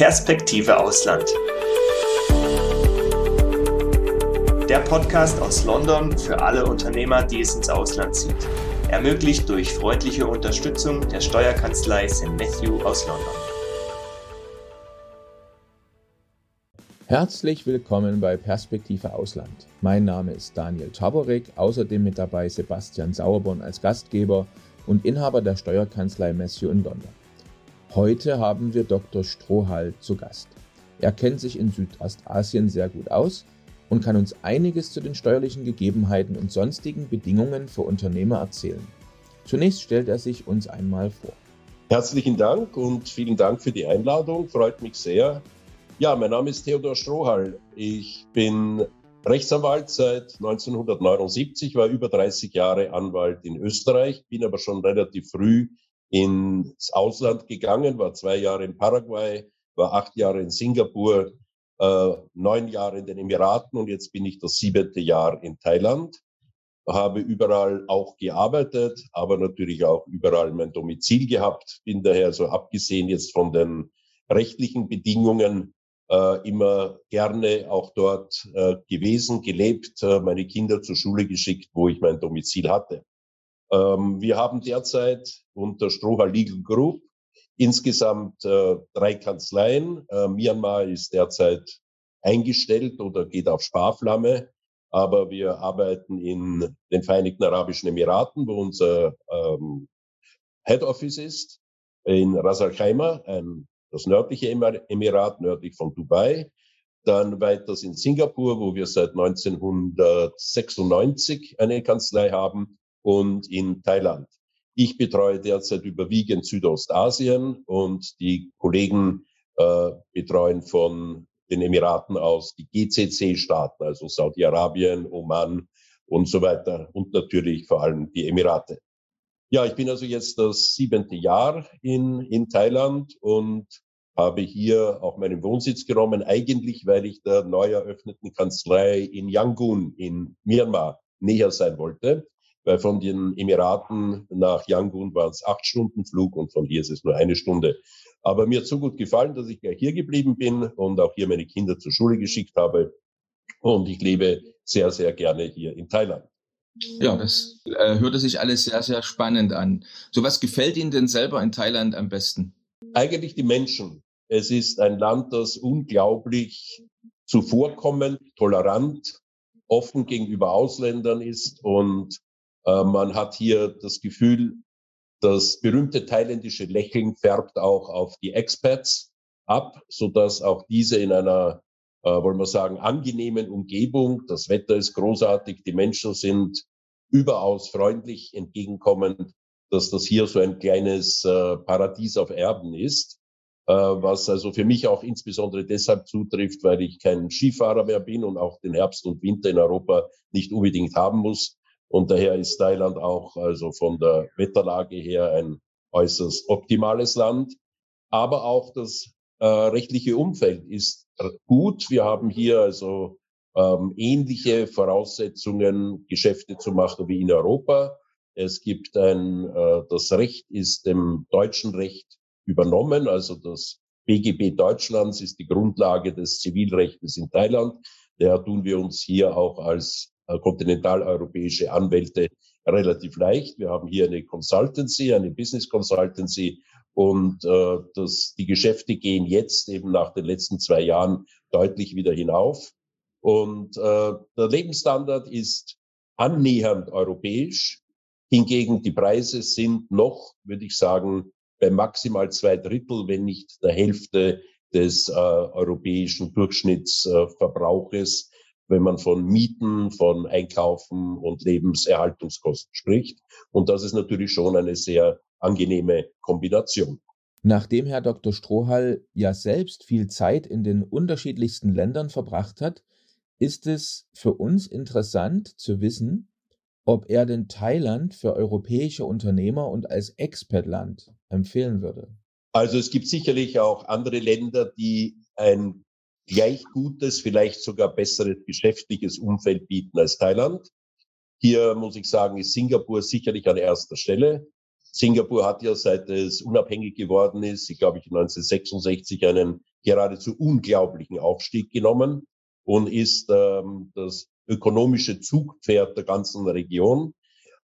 Perspektive Ausland. Der Podcast aus London für alle Unternehmer, die es ins Ausland zieht. Ermöglicht durch freundliche Unterstützung der Steuerkanzlei St. Matthew aus London. Herzlich willkommen bei Perspektive Ausland. Mein Name ist Daniel Taborek, außerdem mit dabei Sebastian Sauerborn als Gastgeber und Inhaber der Steuerkanzlei Matthew in London. Heute haben wir Dr. Strohal zu Gast. Er kennt sich in Südostasien sehr gut aus und kann uns einiges zu den steuerlichen Gegebenheiten und sonstigen Bedingungen für Unternehmer erzählen. Zunächst stellt er sich uns einmal vor. Herzlichen Dank und vielen Dank für die Einladung. Freut mich sehr. Ja, mein Name ist Theodor Strohal. Ich bin Rechtsanwalt seit 1979, war über 30 Jahre Anwalt in Österreich, bin aber schon relativ früh ins Ausland gegangen, war zwei Jahre in Paraguay, war acht Jahre in Singapur, äh, neun Jahre in den Emiraten und jetzt bin ich das siebente Jahr in Thailand. Habe überall auch gearbeitet, aber natürlich auch überall mein Domizil gehabt. Bin daher so abgesehen jetzt von den rechtlichen Bedingungen äh, immer gerne auch dort äh, gewesen, gelebt, äh, meine Kinder zur Schule geschickt, wo ich mein Domizil hatte. Ähm, wir haben derzeit unter Stroha Legal Group insgesamt äh, drei Kanzleien. Äh, Myanmar ist derzeit eingestellt oder geht auf Sparflamme. Aber wir arbeiten in den Vereinigten Arabischen Emiraten, wo unser ähm, Head Office ist, in Ras Al Khaimah, ein, das nördliche Emirat, nördlich von Dubai. Dann weiters in Singapur, wo wir seit 1996 eine Kanzlei haben und in Thailand. Ich betreue derzeit überwiegend Südostasien und die Kollegen äh, betreuen von den Emiraten aus die GCC-Staaten, also Saudi-Arabien, Oman und so weiter und natürlich vor allem die Emirate. Ja, ich bin also jetzt das siebente Jahr in, in Thailand und habe hier auch meinen Wohnsitz genommen, eigentlich weil ich der neu eröffneten Kanzlei in Yangon in Myanmar näher sein wollte weil von den Emiraten nach Yangon waren es acht Stunden Flug und von hier ist es nur eine Stunde. Aber mir hat so gut gefallen, dass ich gleich hier geblieben bin und auch hier meine Kinder zur Schule geschickt habe. Und ich lebe sehr, sehr gerne hier in Thailand. Ja, das äh, hörte sich alles sehr, sehr spannend an. So was gefällt Ihnen denn selber in Thailand am besten? Eigentlich die Menschen. Es ist ein Land, das unglaublich zuvorkommend, tolerant, offen gegenüber Ausländern ist und man hat hier das Gefühl, das berühmte thailändische Lächeln färbt auch auf die Expats ab, so dass auch diese in einer, äh, wollen wir sagen, angenehmen Umgebung, das Wetter ist großartig, die Menschen sind überaus freundlich, entgegenkommend, dass das hier so ein kleines äh, Paradies auf Erden ist, äh, was also für mich auch insbesondere deshalb zutrifft, weil ich kein Skifahrer mehr bin und auch den Herbst und Winter in Europa nicht unbedingt haben muss, und daher ist Thailand auch also von der Wetterlage her ein äußerst optimales Land. Aber auch das äh, rechtliche Umfeld ist gut. Wir haben hier also ähm, ähnliche Voraussetzungen, Geschäfte zu machen wie in Europa. Es gibt ein, äh, das Recht ist dem deutschen Recht übernommen, also das BGB Deutschlands ist die Grundlage des Zivilrechts in Thailand. Daher tun wir uns hier auch als kontinentaleuropäische Anwälte relativ leicht. Wir haben hier eine Consultancy, eine Business Consultancy und äh, das, die Geschäfte gehen jetzt eben nach den letzten zwei Jahren deutlich wieder hinauf. Und äh, der Lebensstandard ist annähernd europäisch. Hingegen die Preise sind noch, würde ich sagen, bei maximal zwei Drittel, wenn nicht der Hälfte des äh, europäischen Durchschnittsverbrauches wenn man von Mieten, von Einkaufen und Lebenserhaltungskosten spricht. Und das ist natürlich schon eine sehr angenehme Kombination. Nachdem Herr Dr. Strohall ja selbst viel Zeit in den unterschiedlichsten Ländern verbracht hat, ist es für uns interessant zu wissen, ob er denn Thailand für europäische Unternehmer und als Expertland empfehlen würde. Also es gibt sicherlich auch andere Länder, die ein gleich gutes, vielleicht sogar besseres geschäftliches Umfeld bieten als Thailand. Hier muss ich sagen, ist Singapur sicherlich an erster Stelle. Singapur hat ja seit es unabhängig geworden ist, ich glaube ich 1966 einen geradezu unglaublichen Aufstieg genommen und ist ähm, das ökonomische Zugpferd der ganzen Region.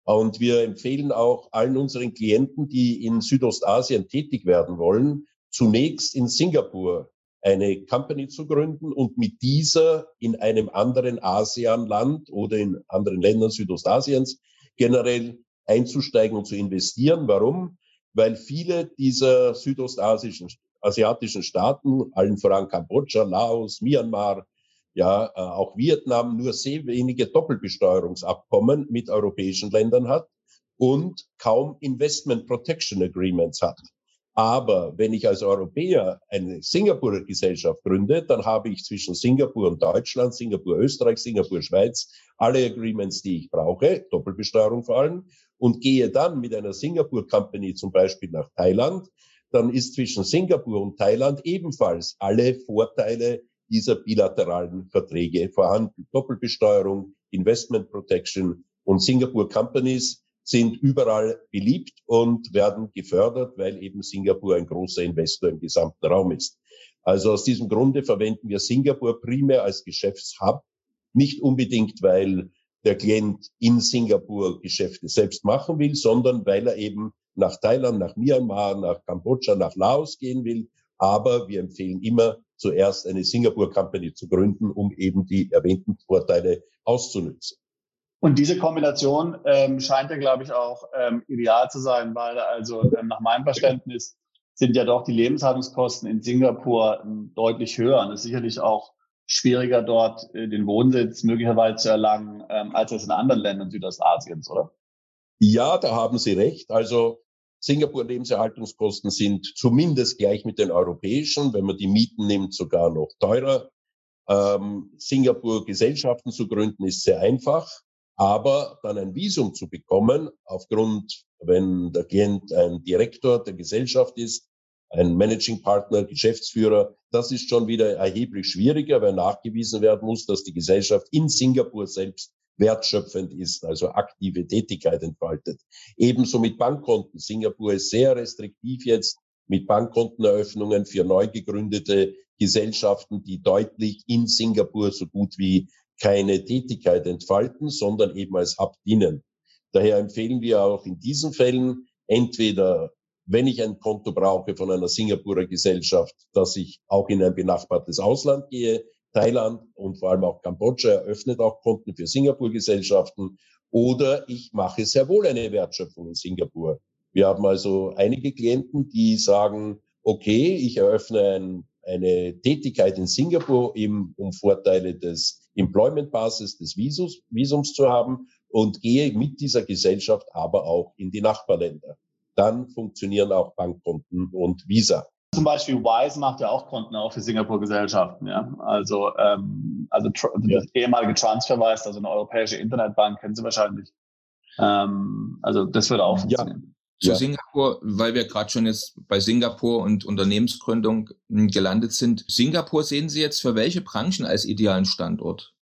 Und wir empfehlen auch allen unseren Klienten, die in Südostasien tätig werden wollen, zunächst in Singapur eine Company zu gründen und mit dieser in einem anderen ASEAN-Land oder in anderen Ländern Südostasiens generell einzusteigen und zu investieren. Warum? Weil viele dieser südostasischen, asiatischen Staaten, allen voran Kambodscha, Laos, Myanmar, ja, äh, auch Vietnam nur sehr wenige Doppelbesteuerungsabkommen mit europäischen Ländern hat und kaum Investment Protection Agreements hat. Aber wenn ich als Europäer eine Singapurer Gesellschaft gründe, dann habe ich zwischen Singapur und Deutschland, Singapur, Österreich, Singapur, Schweiz alle Agreements, die ich brauche, Doppelbesteuerung vor allem, und gehe dann mit einer Singapur Company zum Beispiel nach Thailand, dann ist zwischen Singapur und Thailand ebenfalls alle Vorteile dieser bilateralen Verträge vorhanden. Doppelbesteuerung, Investment Protection und Singapur Companies sind überall beliebt und werden gefördert, weil eben Singapur ein großer Investor im gesamten Raum ist. Also aus diesem Grunde verwenden wir Singapur primär als Geschäftshub, nicht unbedingt, weil der Klient in Singapur Geschäfte selbst machen will, sondern weil er eben nach Thailand, nach Myanmar, nach Kambodscha, nach Laos gehen will. Aber wir empfehlen immer zuerst eine Singapur Company zu gründen, um eben die erwähnten Vorteile auszunutzen. Und diese Kombination ähm, scheint ja, glaube ich, auch ähm, ideal zu sein, weil also ähm, nach meinem Verständnis sind ja doch die Lebenshaltungskosten in Singapur ähm, deutlich höher. Und es ist sicherlich auch schwieriger, dort äh, den Wohnsitz möglicherweise zu erlangen, ähm, als es in anderen Ländern Südostasiens, oder? Ja, da haben Sie recht. Also Singapur Lebenserhaltungskosten sind zumindest gleich mit den europäischen. Wenn man die Mieten nimmt, sogar noch teurer. Ähm, Singapur Gesellschaften zu gründen ist sehr einfach. Aber dann ein Visum zu bekommen, aufgrund, wenn der Klient ein Direktor der Gesellschaft ist, ein Managing Partner, Geschäftsführer, das ist schon wieder erheblich schwieriger, weil nachgewiesen werden muss, dass die Gesellschaft in Singapur selbst wertschöpfend ist, also aktive Tätigkeit entfaltet. Ebenso mit Bankkonten. Singapur ist sehr restriktiv jetzt mit Bankkonteneröffnungen für neu gegründete Gesellschaften, die deutlich in Singapur so gut wie keine Tätigkeit entfalten, sondern eben als Hub dienen. Daher empfehlen wir auch in diesen Fällen entweder, wenn ich ein Konto brauche von einer Singapurer Gesellschaft, dass ich auch in ein benachbartes Ausland gehe. Thailand und vor allem auch Kambodscha eröffnet auch Konten für Singapur-Gesellschaften. Oder ich mache sehr wohl eine Wertschöpfung in Singapur. Wir haben also einige Klienten, die sagen, okay, ich eröffne ein, eine Tätigkeit in Singapur, eben um Vorteile des Employment Basis des Visums, Visums zu haben und gehe mit dieser Gesellschaft aber auch in die Nachbarländer. Dann funktionieren auch Bankkonten und Visa. Zum Beispiel Wise macht ja auch Konten auch für Singapur-Gesellschaften, ja. Also, ähm, also, also ja. das ehemalige TransferWise, also eine europäische Internetbank, kennen Sie wahrscheinlich. Ähm, also das würde auch funktionieren. Ja. Zu ja. Singapur, weil wir gerade schon jetzt bei Singapur und Unternehmensgründung hm, gelandet sind. Singapur sehen Sie jetzt für welche Branchen als idealen Standort?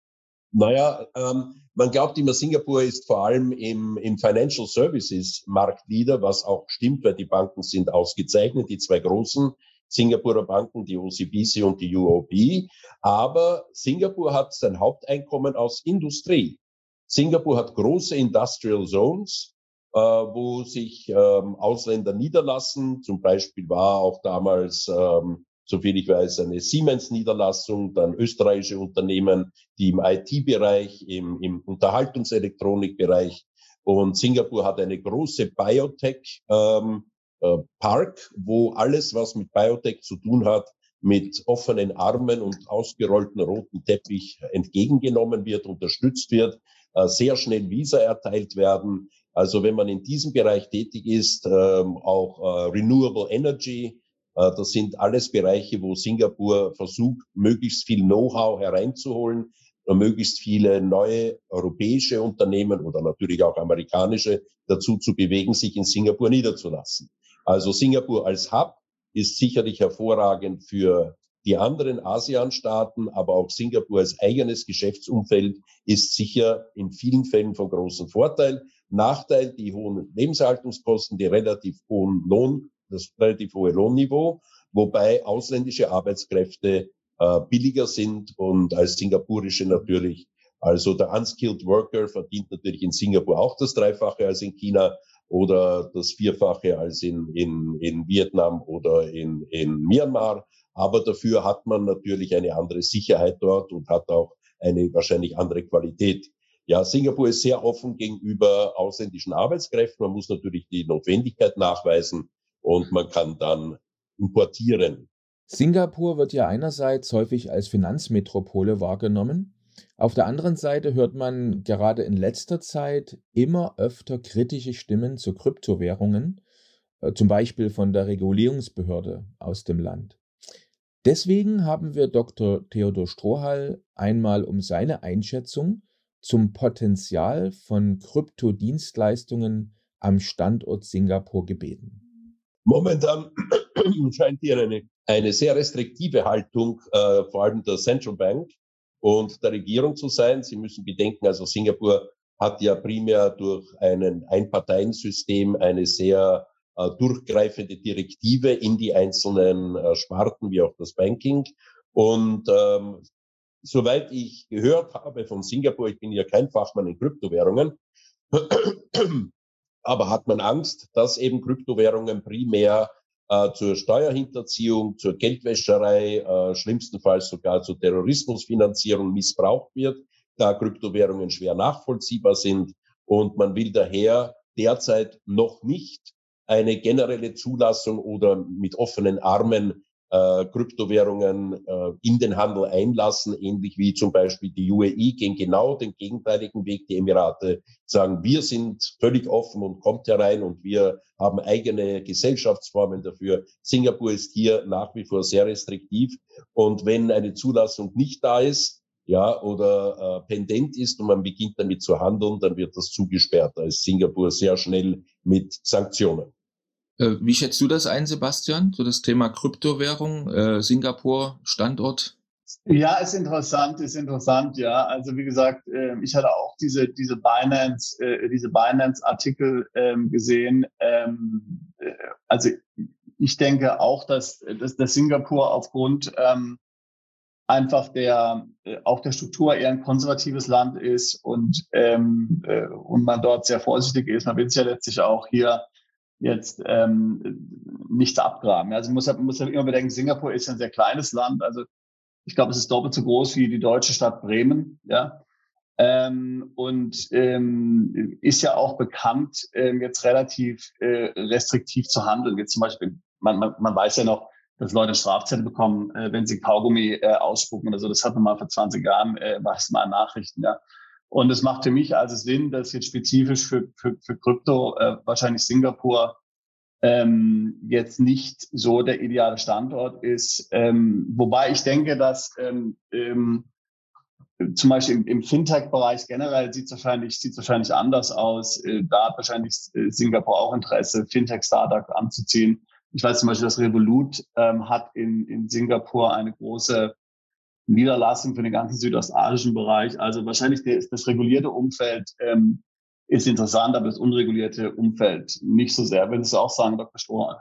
Naja, ähm, man glaubt immer, Singapur ist vor allem im, im Financial Services Marktleader, was auch stimmt, weil die Banken sind ausgezeichnet, die zwei großen Singapurer Banken, die OCBC und die UOB. Aber Singapur hat sein Haupteinkommen aus Industrie. Singapur hat große Industrial Zones, wo sich ähm, Ausländer niederlassen. Zum Beispiel war auch damals, ähm, soviel ich weiß, eine Siemens-Niederlassung, dann österreichische Unternehmen, die im IT-Bereich, im, im Unterhaltungselektronikbereich und Singapur hat eine große Biotech ähm, äh, Park, wo alles, was mit Biotech zu tun hat, mit offenen Armen und ausgerollten roten Teppich entgegengenommen wird, unterstützt wird, äh, sehr schnell Visa erteilt werden. Also wenn man in diesem Bereich tätig ist, ähm, auch äh, Renewable Energy, äh, das sind alles Bereiche, wo Singapur versucht, möglichst viel Know-how hereinzuholen, möglichst viele neue europäische Unternehmen oder natürlich auch amerikanische dazu zu bewegen, sich in Singapur niederzulassen. Also Singapur als Hub ist sicherlich hervorragend für die anderen ASEAN-Staaten, aber auch Singapur als eigenes Geschäftsumfeld ist sicher in vielen Fällen von großem Vorteil. Nachteil, die hohen Lebenshaltungskosten, die relativ hohen Lohn, das relativ hohe Lohnniveau. wobei ausländische Arbeitskräfte äh, billiger sind und als singapurische natürlich. Also der unskilled worker verdient natürlich in Singapur auch das Dreifache als in China oder das Vierfache als in, in, in Vietnam oder in, in Myanmar. Aber dafür hat man natürlich eine andere Sicherheit dort und hat auch eine wahrscheinlich andere Qualität. Ja, Singapur ist sehr offen gegenüber ausländischen Arbeitskräften. Man muss natürlich die Notwendigkeit nachweisen und man kann dann importieren. Singapur wird ja einerseits häufig als Finanzmetropole wahrgenommen. Auf der anderen Seite hört man gerade in letzter Zeit immer öfter kritische Stimmen zu Kryptowährungen, äh, zum Beispiel von der Regulierungsbehörde aus dem Land. Deswegen haben wir Dr. Theodor Strohall einmal um seine Einschätzung zum Potenzial von Kryptodienstleistungen am Standort Singapur gebeten. Momentan scheint hier eine, eine sehr restriktive Haltung, äh, vor allem der Central Bank und der Regierung zu sein. Sie müssen bedenken, also Singapur hat ja primär durch ein Einparteiensystem eine sehr äh, durchgreifende Direktive in die einzelnen äh, Sparten, wie auch das Banking. Und ähm, soweit ich gehört habe von Singapur, ich bin ja kein Fachmann in Kryptowährungen, aber hat man Angst, dass eben Kryptowährungen primär äh, zur Steuerhinterziehung, zur Geldwäscherei, äh, schlimmstenfalls sogar zur Terrorismusfinanzierung missbraucht wird, da Kryptowährungen schwer nachvollziehbar sind. Und man will daher derzeit noch nicht eine generelle Zulassung oder mit offenen Armen äh, Kryptowährungen äh, in den Handel einlassen, ähnlich wie zum Beispiel die UAE gehen genau den gegenteiligen Weg. Die Emirate sagen, wir sind völlig offen und kommt herein und wir haben eigene Gesellschaftsformen dafür. Singapur ist hier nach wie vor sehr restriktiv und wenn eine Zulassung nicht da ist, ja, oder äh, pendent ist und man beginnt damit zu handeln, dann wird das zugesperrt. Da ist Singapur sehr schnell mit Sanktionen. Äh, wie schätzt du das ein, Sebastian? So das Thema Kryptowährung, äh, Singapur, Standort? Ja, ist interessant, ist interessant, ja. Also wie gesagt, äh, ich hatte auch diese diese Binance, äh, diese Binance-Artikel ähm, gesehen. Ähm, äh, also ich denke auch, dass, dass, dass Singapur aufgrund ähm, einfach der auch der Struktur eher ein konservatives Land ist und ähm, äh, und man dort sehr vorsichtig ist. Man will sich ja letztlich auch hier jetzt ähm, nichts abgraben. Also muss, man muss immer bedenken, Singapur ist ein sehr kleines Land. Also ich glaube, es ist doppelt so groß wie die deutsche Stadt Bremen. Ja. Ähm, und ähm, ist ja auch bekannt, ähm, jetzt relativ äh, restriktiv zu handeln. Jetzt zum Beispiel, man, man, man weiß ja noch, dass Leute Strafzettel bekommen, äh, wenn sie Kaugummi äh, ausspucken oder so. Das hat man mal vor 20 Jahren, äh, war es mal in Nachrichten, ja. Und es macht für mich also Sinn, dass jetzt spezifisch für, für, für Krypto äh, wahrscheinlich Singapur ähm, jetzt nicht so der ideale Standort ist. Ähm, wobei ich denke, dass ähm, ähm, zum Beispiel im, im Fintech-Bereich generell sieht es wahrscheinlich, sieht's wahrscheinlich anders aus. Äh, da hat wahrscheinlich äh, Singapur auch Interesse, Fintech-Startup anzuziehen. Ich weiß zum Beispiel, dass Revolut ähm, hat in, in Singapur eine große Niederlassung für den ganzen südostasischen Bereich. Also wahrscheinlich das, das regulierte Umfeld ähm, ist interessant, aber das unregulierte Umfeld nicht so sehr. Würdest du auch sagen, Dr. Strohmann?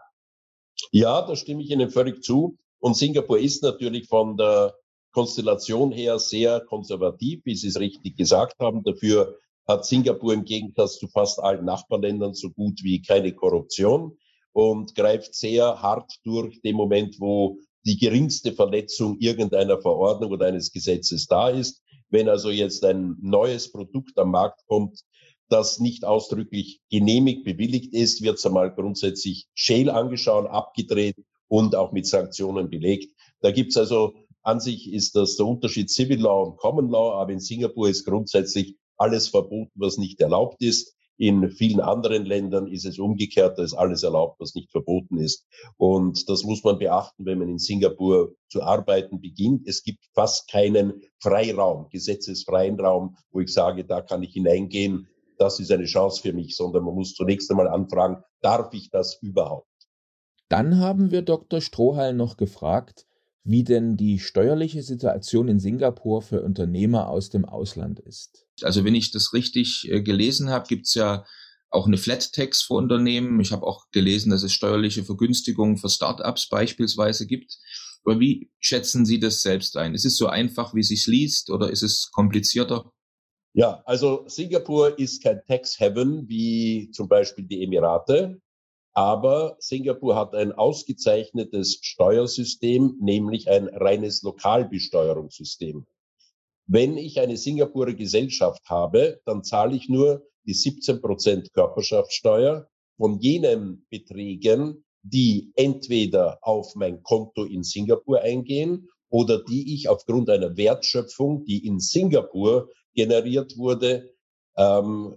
Ja, da stimme ich Ihnen völlig zu. Und Singapur ist natürlich von der Konstellation her sehr konservativ, wie Sie es richtig gesagt haben. Dafür hat Singapur im Gegensatz zu fast allen Nachbarländern so gut wie keine Korruption und greift sehr hart durch dem Moment, wo die geringste Verletzung irgendeiner Verordnung oder eines Gesetzes da ist. Wenn also jetzt ein neues Produkt am Markt kommt, das nicht ausdrücklich genehmigt, bewilligt ist, wird es einmal grundsätzlich schäl angeschaut, abgedreht und auch mit Sanktionen belegt. Da gibt's also an sich ist das der Unterschied Civil Law und Common Law, aber in Singapur ist grundsätzlich alles verboten, was nicht erlaubt ist. In vielen anderen Ländern ist es umgekehrt, da ist alles erlaubt, was nicht verboten ist. Und das muss man beachten, wenn man in Singapur zu arbeiten beginnt. Es gibt fast keinen Freiraum, gesetzesfreien Raum, wo ich sage, da kann ich hineingehen, das ist eine Chance für mich, sondern man muss zunächst einmal anfragen, darf ich das überhaupt? Dann haben wir Dr. Strohhall noch gefragt, wie denn die steuerliche Situation in Singapur für Unternehmer aus dem Ausland ist. Also wenn ich das richtig äh, gelesen habe, gibt es ja auch eine Flat Tax für Unternehmen. Ich habe auch gelesen, dass es steuerliche Vergünstigungen für Startups beispielsweise gibt. Aber wie schätzen Sie das selbst ein? Ist es so einfach, wie es sich liest, oder ist es komplizierter? Ja, also Singapur ist kein Tax Heaven wie zum Beispiel die Emirate, aber Singapur hat ein ausgezeichnetes Steuersystem, nämlich ein reines Lokalbesteuerungssystem. Wenn ich eine Singapurer Gesellschaft habe, dann zahle ich nur die 17 Prozent Körperschaftssteuer von jenen Beträgen, die entweder auf mein Konto in Singapur eingehen oder die ich aufgrund einer Wertschöpfung, die in Singapur generiert wurde, ähm,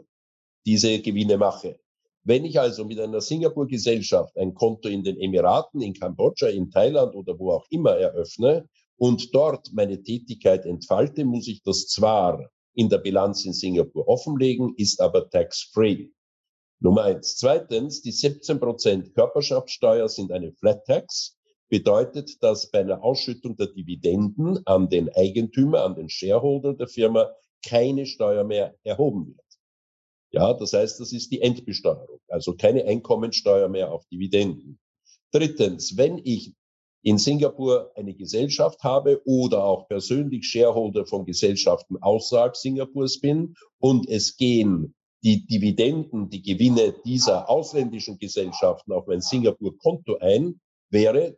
diese Gewinne mache. Wenn ich also mit einer Singapur-Gesellschaft ein Konto in den Emiraten, in Kambodscha, in Thailand oder wo auch immer eröffne und dort meine Tätigkeit entfalte, muss ich das zwar in der Bilanz in Singapur offenlegen, ist aber tax-free. Nummer eins. Zweitens, die 17 Prozent Körperschaftssteuer sind eine Flat Tax. Bedeutet, dass bei einer Ausschüttung der Dividenden an den Eigentümer, an den Shareholder der Firma keine Steuer mehr erhoben wird. Ja, das heißt, das ist die Endbesteuerung, also keine Einkommensteuer mehr auf Dividenden. Drittens, wenn ich in Singapur eine Gesellschaft habe oder auch persönlich Shareholder von Gesellschaften außerhalb Singapurs bin und es gehen die Dividenden, die Gewinne dieser ausländischen Gesellschaften auf mein Singapur-Konto ein, wäre,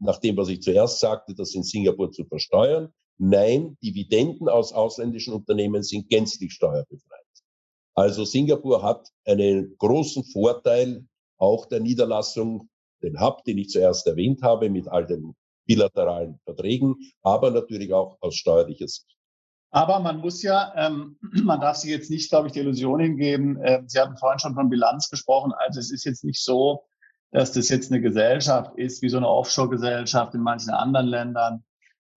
nach dem, was ich zuerst sagte, das in Singapur zu versteuern, nein, Dividenden aus ausländischen Unternehmen sind gänzlich steuerbefreit. Also Singapur hat einen großen Vorteil auch der Niederlassung, den Hub, den ich zuerst erwähnt habe, mit all den bilateralen Verträgen, aber natürlich auch aus steuerlicher Sicht. Aber man muss ja, ähm, man darf sich jetzt nicht, glaube ich, die Illusion hingeben. Äh, Sie hatten vorhin schon von Bilanz gesprochen. Also es ist jetzt nicht so, dass das jetzt eine Gesellschaft ist, wie so eine Offshore-Gesellschaft in manchen anderen Ländern,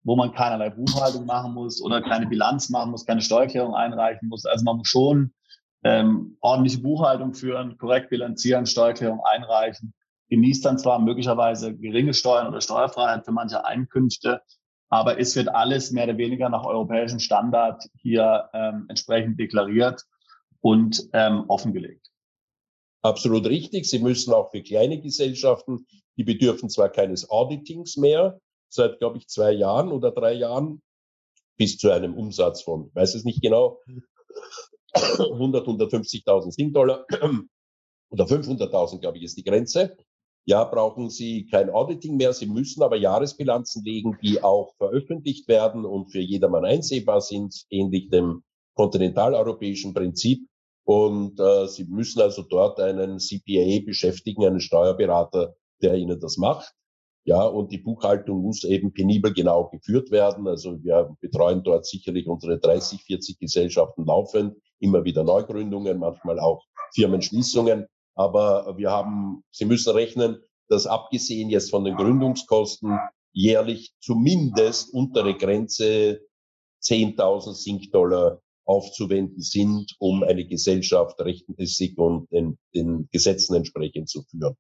wo man keinerlei Buchhaltung machen muss oder keine Bilanz machen muss, keine Steuererklärung einreichen muss. Also man muss schon ähm, ordentliche Buchhaltung führen, korrekt bilanzieren, Steuererklärung einreichen, genießt dann zwar möglicherweise geringe Steuern oder Steuerfreiheit für manche Einkünfte, aber es wird alles mehr oder weniger nach europäischem Standard hier ähm, entsprechend deklariert und ähm, offengelegt. Absolut richtig. Sie müssen auch für kleine Gesellschaften, die bedürfen zwar keines Auditings mehr, seit, glaube ich, zwei Jahren oder drei Jahren, bis zu einem Umsatz von, weiß es nicht genau, 100, 150.000 Sing-Dollar oder 500.000, glaube ich, ist die Grenze. Ja, brauchen Sie kein Auditing mehr. Sie müssen aber Jahresbilanzen legen, die auch veröffentlicht werden und für jedermann einsehbar sind, ähnlich dem kontinentaleuropäischen Prinzip. Und äh, Sie müssen also dort einen CPA beschäftigen, einen Steuerberater, der Ihnen das macht. Ja, und die Buchhaltung muss eben penibel genau geführt werden. Also wir betreuen dort sicherlich unsere 30, 40 Gesellschaften laufend immer wieder Neugründungen, manchmal auch Firmenschließungen. Aber wir haben, Sie müssen rechnen, dass abgesehen jetzt von den Gründungskosten jährlich zumindest untere Grenze 10.000 Sink-Dollar aufzuwenden sind, um eine Gesellschaft rechtmäßig und den, den Gesetzen entsprechend zu führen.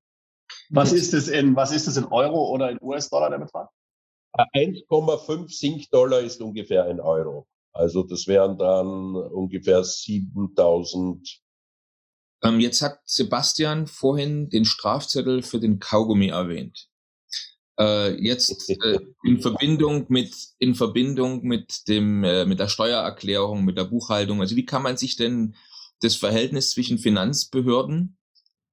Was ist es in, was ist es in Euro oder in US-Dollar der Betrag? 1,5 Sink-Dollar ist ungefähr ein Euro. Also das wären dann ungefähr 7000. Ähm, jetzt hat Sebastian vorhin den Strafzettel für den Kaugummi erwähnt. Äh, jetzt äh, in Verbindung mit in Verbindung mit dem äh, mit der Steuererklärung, mit der Buchhaltung. Also wie kann man sich denn das Verhältnis zwischen Finanzbehörden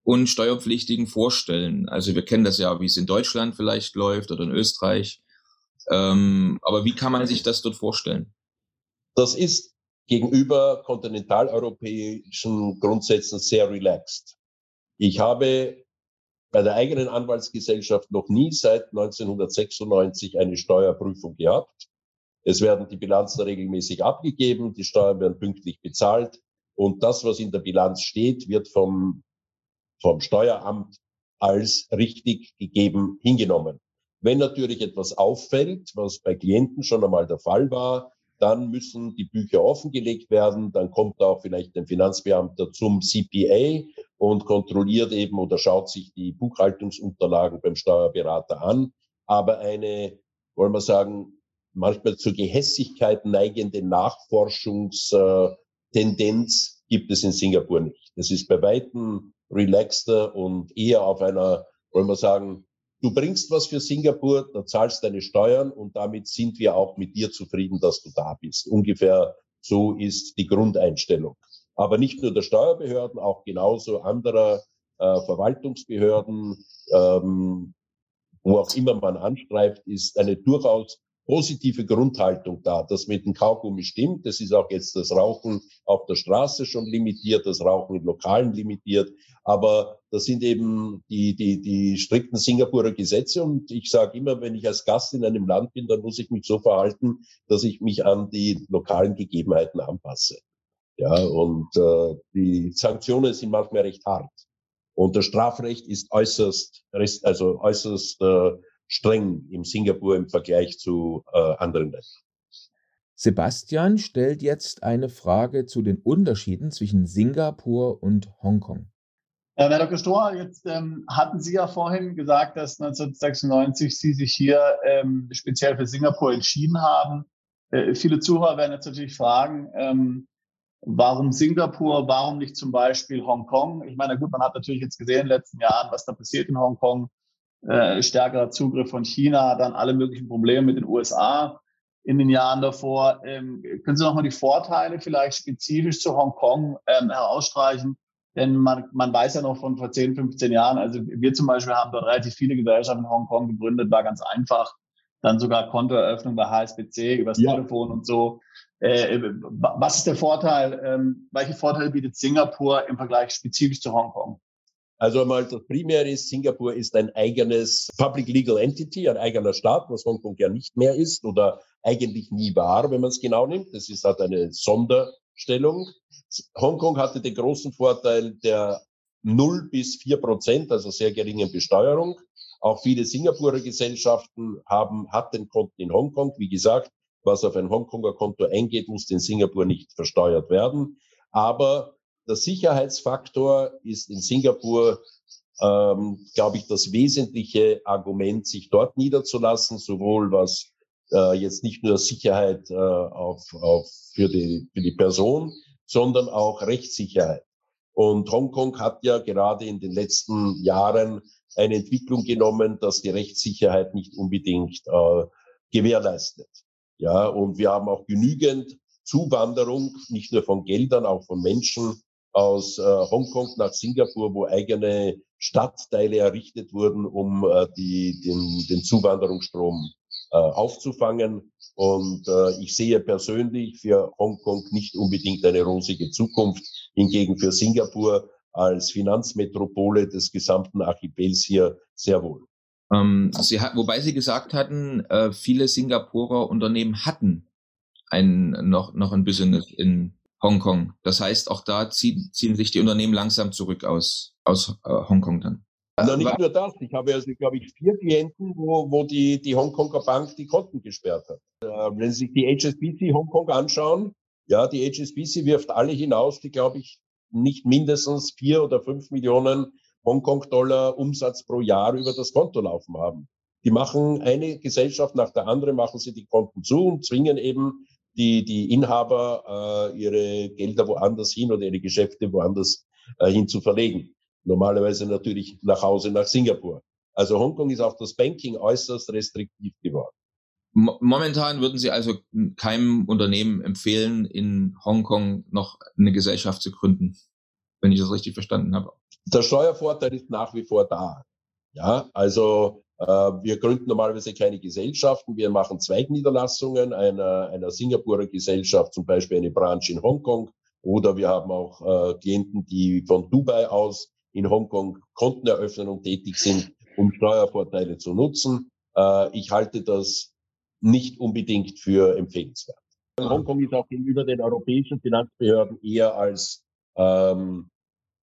und Steuerpflichtigen vorstellen? Also wir kennen das ja, wie es in Deutschland vielleicht läuft oder in Österreich. Ähm, aber wie kann man sich das dort vorstellen? Das ist gegenüber kontinentaleuropäischen Grundsätzen sehr relaxed. Ich habe bei der eigenen Anwaltsgesellschaft noch nie seit 1996 eine Steuerprüfung gehabt. Es werden die Bilanzen regelmäßig abgegeben, die Steuern werden pünktlich bezahlt und das, was in der Bilanz steht, wird vom, vom Steueramt als richtig gegeben hingenommen. Wenn natürlich etwas auffällt, was bei Klienten schon einmal der Fall war, dann müssen die Bücher offengelegt werden, dann kommt auch vielleicht ein Finanzbeamter zum CPA und kontrolliert eben oder schaut sich die Buchhaltungsunterlagen beim Steuerberater an. Aber eine, wollen wir sagen, manchmal zur Gehässigkeit neigende Nachforschungstendenz gibt es in Singapur nicht. Es ist bei weitem relaxter und eher auf einer, wollen wir sagen, du bringst was für Singapur, da zahlst deine Steuern und damit sind wir auch mit dir zufrieden, dass du da bist. Ungefähr so ist die Grundeinstellung. Aber nicht nur der Steuerbehörden, auch genauso anderer äh, Verwaltungsbehörden, ähm, wo auch immer man anstreift, ist eine durchaus positive Grundhaltung da. Das mit dem Kaugummi stimmt. Das ist auch jetzt das Rauchen auf der Straße schon limitiert, das Rauchen in Lokalen limitiert. Aber das sind eben die, die, die strikten Singapurer Gesetze. Und ich sage immer, wenn ich als Gast in einem Land bin, dann muss ich mich so verhalten, dass ich mich an die lokalen Gegebenheiten anpasse. Ja, und äh, die Sanktionen sind manchmal recht hart. Und das Strafrecht ist äußerst, also äußerst äh, streng in Singapur im Vergleich zu äh, anderen Ländern. Sebastian stellt jetzt eine Frage zu den Unterschieden zwischen Singapur und Hongkong. Herr Dr. Stohr, jetzt ähm, hatten Sie ja vorhin gesagt, dass 1996 Sie sich hier ähm, speziell für Singapur entschieden haben. Äh, viele Zuhörer werden jetzt natürlich fragen, ähm, Warum Singapur? Warum nicht zum Beispiel Hongkong? Ich meine, gut, man hat natürlich jetzt gesehen in den letzten Jahren, was da passiert in Hongkong. Äh, stärkerer Zugriff von China, dann alle möglichen Probleme mit den USA in den Jahren davor. Ähm, können Sie nochmal die Vorteile vielleicht spezifisch zu Hongkong ähm, herausstreichen? Denn man, man weiß ja noch von vor 10, 15 Jahren, also wir zum Beispiel haben dort relativ viele Gesellschaften in Hongkong gegründet, war ganz einfach. Dann sogar Kontoeröffnung bei HSBC übers ja. Telefon und so. Äh, was ist der Vorteil? Ähm, welche Vorteile bietet Singapur im Vergleich spezifisch zu Hongkong? Also einmal das Primäre ist, Singapur ist ein eigenes Public Legal Entity, ein eigener Staat, was Hongkong ja nicht mehr ist oder eigentlich nie war, wenn man es genau nimmt. Das ist halt eine Sonderstellung. Hongkong hatte den großen Vorteil der 0 bis 4 Prozent, also sehr geringen Besteuerung. Auch viele Singapurer Gesellschaften haben, hatten Konten in Hongkong. Wie gesagt, was auf ein Hongkonger Konto eingeht, muss in Singapur nicht versteuert werden. Aber der Sicherheitsfaktor ist in Singapur, ähm, glaube ich, das wesentliche Argument, sich dort niederzulassen, sowohl was äh, jetzt nicht nur Sicherheit äh, auf, auf für, die, für die Person, sondern auch Rechtssicherheit. Und Hongkong hat ja gerade in den letzten Jahren eine Entwicklung genommen, dass die Rechtssicherheit nicht unbedingt äh, gewährleistet. Ja, und wir haben auch genügend Zuwanderung, nicht nur von Geldern, auch von Menschen aus äh, Hongkong nach Singapur, wo eigene Stadtteile errichtet wurden, um äh, die, den, den Zuwanderungsstrom äh, aufzufangen. Und äh, ich sehe persönlich für Hongkong nicht unbedingt eine rosige Zukunft, hingegen für Singapur als Finanzmetropole des gesamten Archipels hier sehr wohl. Ähm, sie hat, wobei Sie gesagt hatten, äh, viele Singapurer Unternehmen hatten ein, noch, noch ein Business in Hongkong. Das heißt, auch da ziehen, ziehen sich die Unternehmen langsam zurück aus, aus äh, Hongkong dann. Na, nicht nur das. Ich habe also, glaube ich, vier Klienten, wo, wo die, die Hongkonger Bank die Konten gesperrt hat. Äh, wenn Sie sich die HSBC Hongkong anschauen, ja, die HSBC wirft alle hinaus, die, glaube ich, nicht mindestens vier oder fünf Millionen Hongkong-Dollar Umsatz pro Jahr über das Konto laufen haben. Die machen eine Gesellschaft nach der anderen, machen sie die Konten zu und zwingen eben die, die Inhaber, äh, ihre Gelder woanders hin oder ihre Geschäfte woanders äh, hin zu verlegen. Normalerweise natürlich nach Hause nach Singapur. Also Hongkong ist auch das Banking äußerst restriktiv geworden. Momentan würden Sie also keinem Unternehmen empfehlen, in Hongkong noch eine Gesellschaft zu gründen, wenn ich das richtig verstanden habe. Der Steuervorteil ist nach wie vor da. Ja, also äh, wir gründen normalerweise keine Gesellschaften, wir machen Zweigniederlassungen einer, einer Singapurer Gesellschaft, zum Beispiel eine Branche in Hongkong, oder wir haben auch äh, Klienten, die von Dubai aus in Hongkong Konten eröffnen und tätig sind, um Steuervorteile zu nutzen. Äh, ich halte das nicht unbedingt für empfehlenswert. Hongkong ist auch gegenüber den europäischen Finanzbehörden eher als ähm,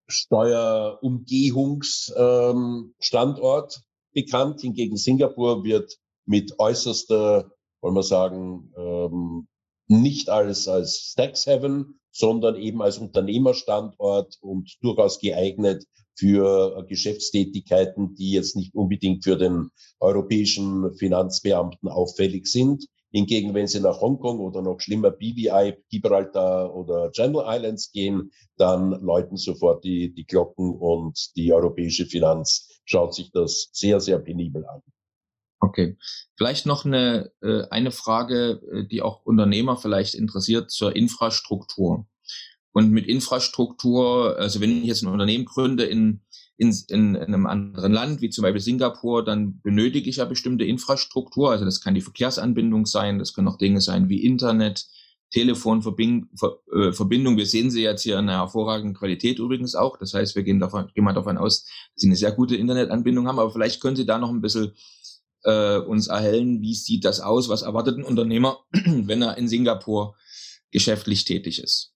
Steuerumgehungsstandort ähm, bekannt. Hingegen Singapur wird mit äußerster, wollen wir sagen, ähm, nicht als, als Tax Heaven, sondern eben als Unternehmerstandort und durchaus geeignet für Geschäftstätigkeiten, die jetzt nicht unbedingt für den europäischen Finanzbeamten auffällig sind. Hingegen, wenn Sie nach Hongkong oder noch schlimmer BVI, Gibraltar oder Channel Islands gehen, dann läuten sofort die, die Glocken und die europäische Finanz schaut sich das sehr, sehr penibel an. Okay. Vielleicht noch eine, äh, eine Frage, äh, die auch Unternehmer vielleicht interessiert zur Infrastruktur. Und mit Infrastruktur, also wenn ich jetzt ein Unternehmen gründe in, in, in, in einem anderen Land, wie zum Beispiel Singapur, dann benötige ich ja bestimmte Infrastruktur. Also das kann die Verkehrsanbindung sein, das können auch Dinge sein wie Internet, Telefonverbindung. Äh, wir sehen sie jetzt hier in einer hervorragenden Qualität übrigens auch. Das heißt, wir gehen, davon, gehen mal davon aus, dass sie eine sehr gute Internetanbindung haben. Aber vielleicht können Sie da noch ein bisschen äh, uns erhellen, wie sieht das aus, was erwartet ein Unternehmer, wenn er in Singapur geschäftlich tätig ist.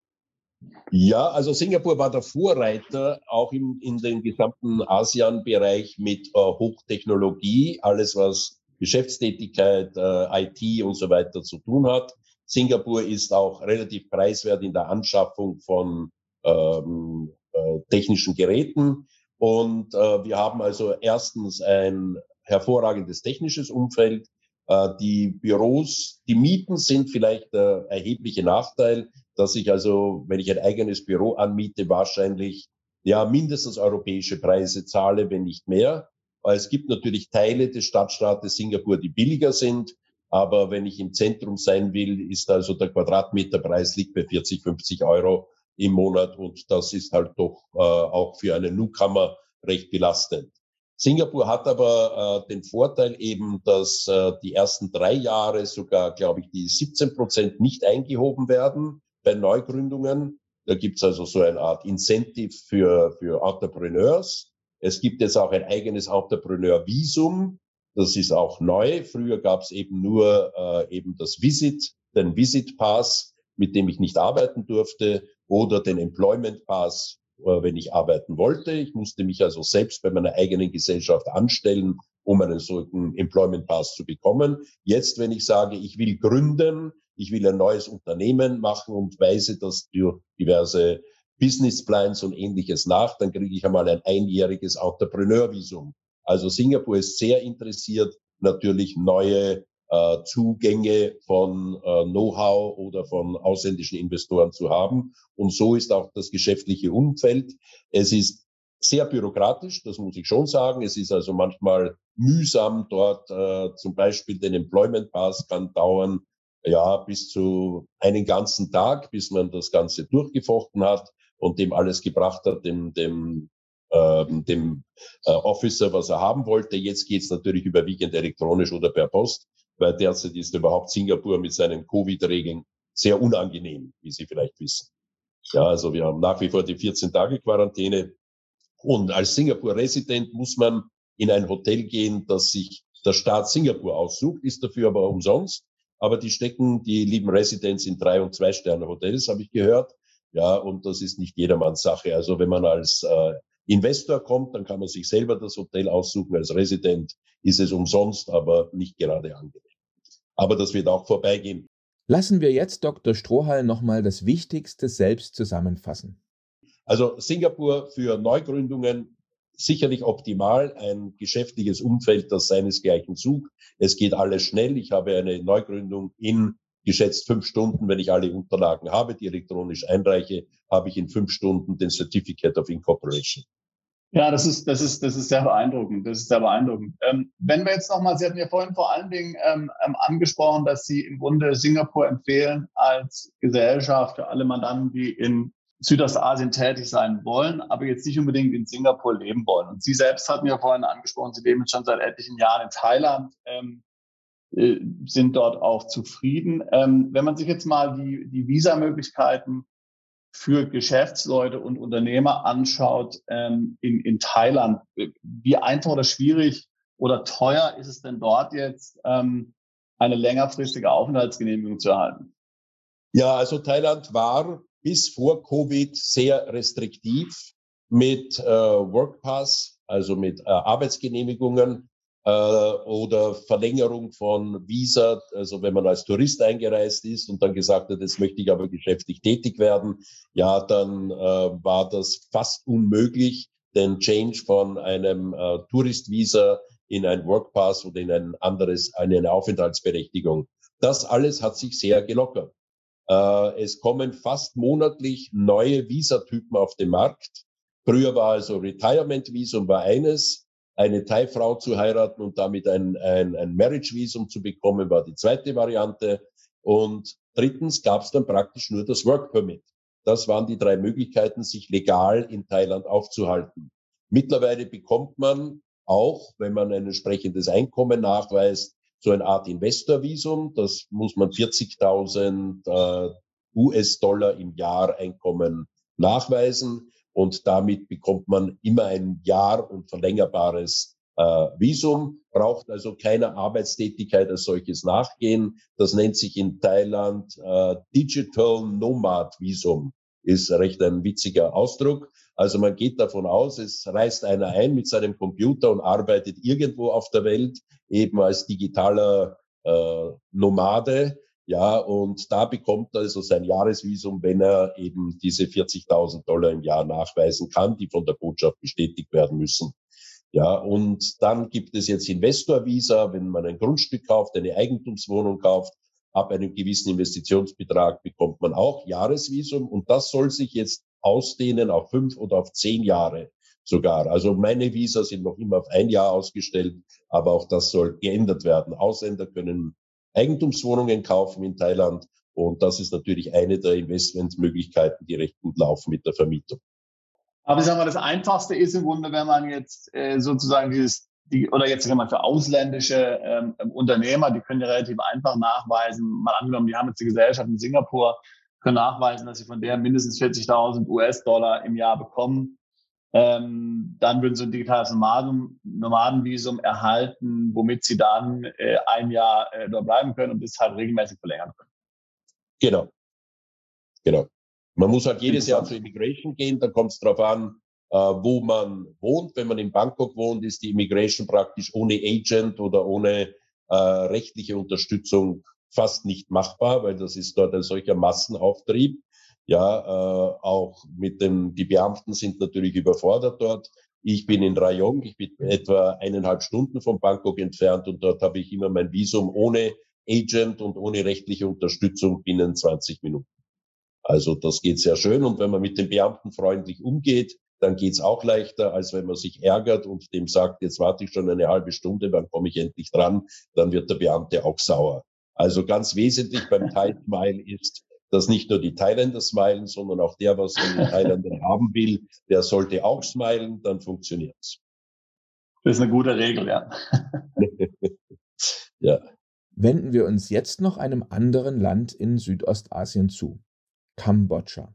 Ja, also Singapur war der Vorreiter auch im, in den gesamten ASEAN-Bereich mit äh, Hochtechnologie, alles was Geschäftstätigkeit, äh, IT und so weiter zu tun hat. Singapur ist auch relativ preiswert in der Anschaffung von ähm, äh, technischen Geräten. Und äh, wir haben also erstens ein hervorragendes technisches Umfeld. Äh, die Büros, die Mieten sind vielleicht der erhebliche Nachteil, dass ich also, wenn ich ein eigenes Büro anmiete, wahrscheinlich ja mindestens europäische Preise zahle, wenn nicht mehr. Es gibt natürlich Teile des Stadtstaates Singapur, die billiger sind. Aber wenn ich im Zentrum sein will, ist also der Quadratmeterpreis liegt bei 40, 50 Euro im Monat und das ist halt doch äh, auch für einen Newcomer recht belastend. Singapur hat aber äh, den Vorteil eben, dass äh, die ersten drei Jahre sogar, glaube ich, die 17 Prozent nicht eingehoben werden bei Neugründungen. Da gibt's also so eine Art Incentive für, für Entrepreneurs. Es gibt jetzt auch ein eigenes Entrepreneur-Visum. Das ist auch neu. Früher gab's eben nur äh, eben das Visit, den Visit Pass, mit dem ich nicht arbeiten durfte, oder den Employment Pass, äh, wenn ich arbeiten wollte. Ich musste mich also selbst bei meiner eigenen Gesellschaft anstellen, um einen solchen Employment Pass zu bekommen. Jetzt, wenn ich sage, ich will gründen, ich will ein neues Unternehmen machen und weise das durch diverse Business Plans und ähnliches nach, dann kriege ich einmal ein einjähriges Entrepreneurvisum. Also Singapur ist sehr interessiert, natürlich neue äh, Zugänge von äh, Know-how oder von ausländischen Investoren zu haben. Und so ist auch das geschäftliche Umfeld. Es ist sehr bürokratisch, das muss ich schon sagen. Es ist also manchmal mühsam dort. Äh, zum Beispiel den Employment Pass kann dauern ja bis zu einen ganzen Tag, bis man das Ganze durchgefochten hat und dem alles gebracht hat, dem, dem ähm, dem äh, Officer, was er haben wollte. Jetzt geht's natürlich überwiegend elektronisch oder per Post weil derzeit ist überhaupt Singapur mit seinen Covid-Regeln sehr unangenehm, wie Sie vielleicht wissen. Ja, also wir haben nach wie vor die 14 Tage Quarantäne. Und als Singapur-Resident muss man in ein Hotel gehen, das sich der Staat Singapur aussucht, ist dafür aber umsonst. Aber die stecken, die lieben Residents in drei und zwei Sterne Hotels, habe ich gehört. Ja, und das ist nicht jedermanns Sache. Also wenn man als äh, Investor kommt, dann kann man sich selber das Hotel aussuchen. Als Resident ist es umsonst, aber nicht gerade angenehm. Aber das wird auch vorbeigehen. Lassen wir jetzt Dr. Strohhall nochmal das Wichtigste selbst zusammenfassen. Also Singapur für Neugründungen sicherlich optimal, ein geschäftliches Umfeld, das seinesgleichen sucht. Es geht alles schnell. Ich habe eine Neugründung in geschätzt fünf Stunden, wenn ich alle Unterlagen habe, die elektronisch einreiche, habe ich in fünf Stunden den Certificate of Incorporation. Ja, das ist, das ist, das ist sehr beeindruckend. Das ist sehr beeindruckend. Ähm, wenn wir jetzt nochmal, Sie hatten ja vorhin vor allen Dingen ähm, ähm, angesprochen, dass Sie im Grunde Singapur empfehlen als Gesellschaft für alle Mandanten, die in Südostasien tätig sein wollen, aber jetzt nicht unbedingt in Singapur leben wollen. Und Sie selbst hatten ja vorhin angesprochen, Sie leben schon seit etlichen Jahren in Thailand, ähm, äh, sind dort auch zufrieden. Ähm, wenn man sich jetzt mal die, die Visamöglichkeiten für Geschäftsleute und Unternehmer anschaut ähm, in, in Thailand, wie einfach oder schwierig oder teuer ist es denn dort jetzt, ähm, eine längerfristige Aufenthaltsgenehmigung zu erhalten? Ja, also Thailand war bis vor Covid sehr restriktiv mit äh, Workpass, also mit äh, Arbeitsgenehmigungen äh, oder Verlängerung von Visa, also wenn man als Tourist eingereist ist und dann gesagt hat, jetzt möchte ich aber geschäftlich tätig werden, ja, dann äh, war das fast unmöglich, den Change von einem äh, Touristvisa in ein Workpass oder in ein anderes, eine Aufenthaltsberechtigung. Das alles hat sich sehr gelockert. Äh, es kommen fast monatlich neue Visatypen auf den Markt. Früher war also Retirement-Visum war eines, eine Thai-Frau zu heiraten und damit ein, ein, ein Marriage-Visum zu bekommen, war die zweite Variante. Und drittens gab es dann praktisch nur das Work Permit. Das waren die drei Möglichkeiten, sich legal in Thailand aufzuhalten. Mittlerweile bekommt man auch, wenn man ein entsprechendes Einkommen nachweist, so eine Art Investorvisum. Das muss man 40.000 äh, US-Dollar im Jahr Einkommen nachweisen und damit bekommt man immer ein Jahr und verlängerbares äh, Visum, braucht also keiner Arbeitstätigkeit als solches nachgehen. Das nennt sich in Thailand äh, Digital Nomad Visum. Ist recht ein witziger Ausdruck. Also man geht davon aus, es reist einer ein mit seinem Computer und arbeitet irgendwo auf der Welt, eben als digitaler äh, Nomade ja, und da bekommt er also sein Jahresvisum, wenn er eben diese 40.000 Dollar im Jahr nachweisen kann, die von der Botschaft bestätigt werden müssen. Ja, und dann gibt es jetzt Investorvisa, wenn man ein Grundstück kauft, eine Eigentumswohnung kauft, ab einem gewissen Investitionsbetrag bekommt man auch Jahresvisum und das soll sich jetzt ausdehnen auf fünf oder auf zehn Jahre sogar. Also meine Visa sind noch immer auf ein Jahr ausgestellt, aber auch das soll geändert werden. Ausländer können Eigentumswohnungen kaufen in Thailand. Und das ist natürlich eine der Investmentmöglichkeiten, die recht gut laufen mit der Vermietung. Aber ich sage mal, das Einfachste ist im Grunde, wenn man jetzt äh, sozusagen dieses, die, oder jetzt kann man für ausländische ähm, Unternehmer, die können ja relativ einfach nachweisen, mal angenommen, die haben jetzt die Gesellschaft in Singapur, können nachweisen, dass sie von der mindestens 40.000 US-Dollar im Jahr bekommen ähm, dann würden sie ein digitales Nomaden, Nomadenvisum erhalten, womit sie dann äh, ein Jahr äh, dort bleiben können und das halt regelmäßig verlängern können. Genau. Genau. Man muss halt jedes Jahr zur Immigration gehen, da kommt es darauf an, äh, wo man wohnt. Wenn man in Bangkok wohnt, ist die Immigration praktisch ohne Agent oder ohne äh, rechtliche Unterstützung fast nicht machbar, weil das ist dort ein solcher Massenauftrieb. Ja, äh, auch mit dem, die Beamten sind natürlich überfordert dort. Ich bin in Rayong, ich bin etwa eineinhalb Stunden von Bangkok entfernt und dort habe ich immer mein Visum ohne Agent und ohne rechtliche Unterstützung binnen 20 Minuten. Also das geht sehr schön und wenn man mit den Beamten freundlich umgeht, dann geht's auch leichter, als wenn man sich ärgert und dem sagt, jetzt warte ich schon eine halbe Stunde, wann komme ich endlich dran, dann wird der Beamte auch sauer. Also ganz wesentlich beim Thai Smile ist, dass nicht nur die Thailänder smilen, sondern auch der, was den Thailändern haben will, der sollte auch smilen, dann funktioniert's. Das ist eine gute Regel, ja. ja. Wenden wir uns jetzt noch einem anderen Land in Südostasien zu, Kambodscha.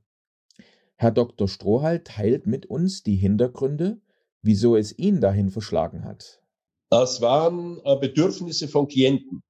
Herr Dr. Strohal teilt mit uns die Hintergründe, wieso es ihn dahin verschlagen hat. Das waren äh, Bedürfnisse von Klienten.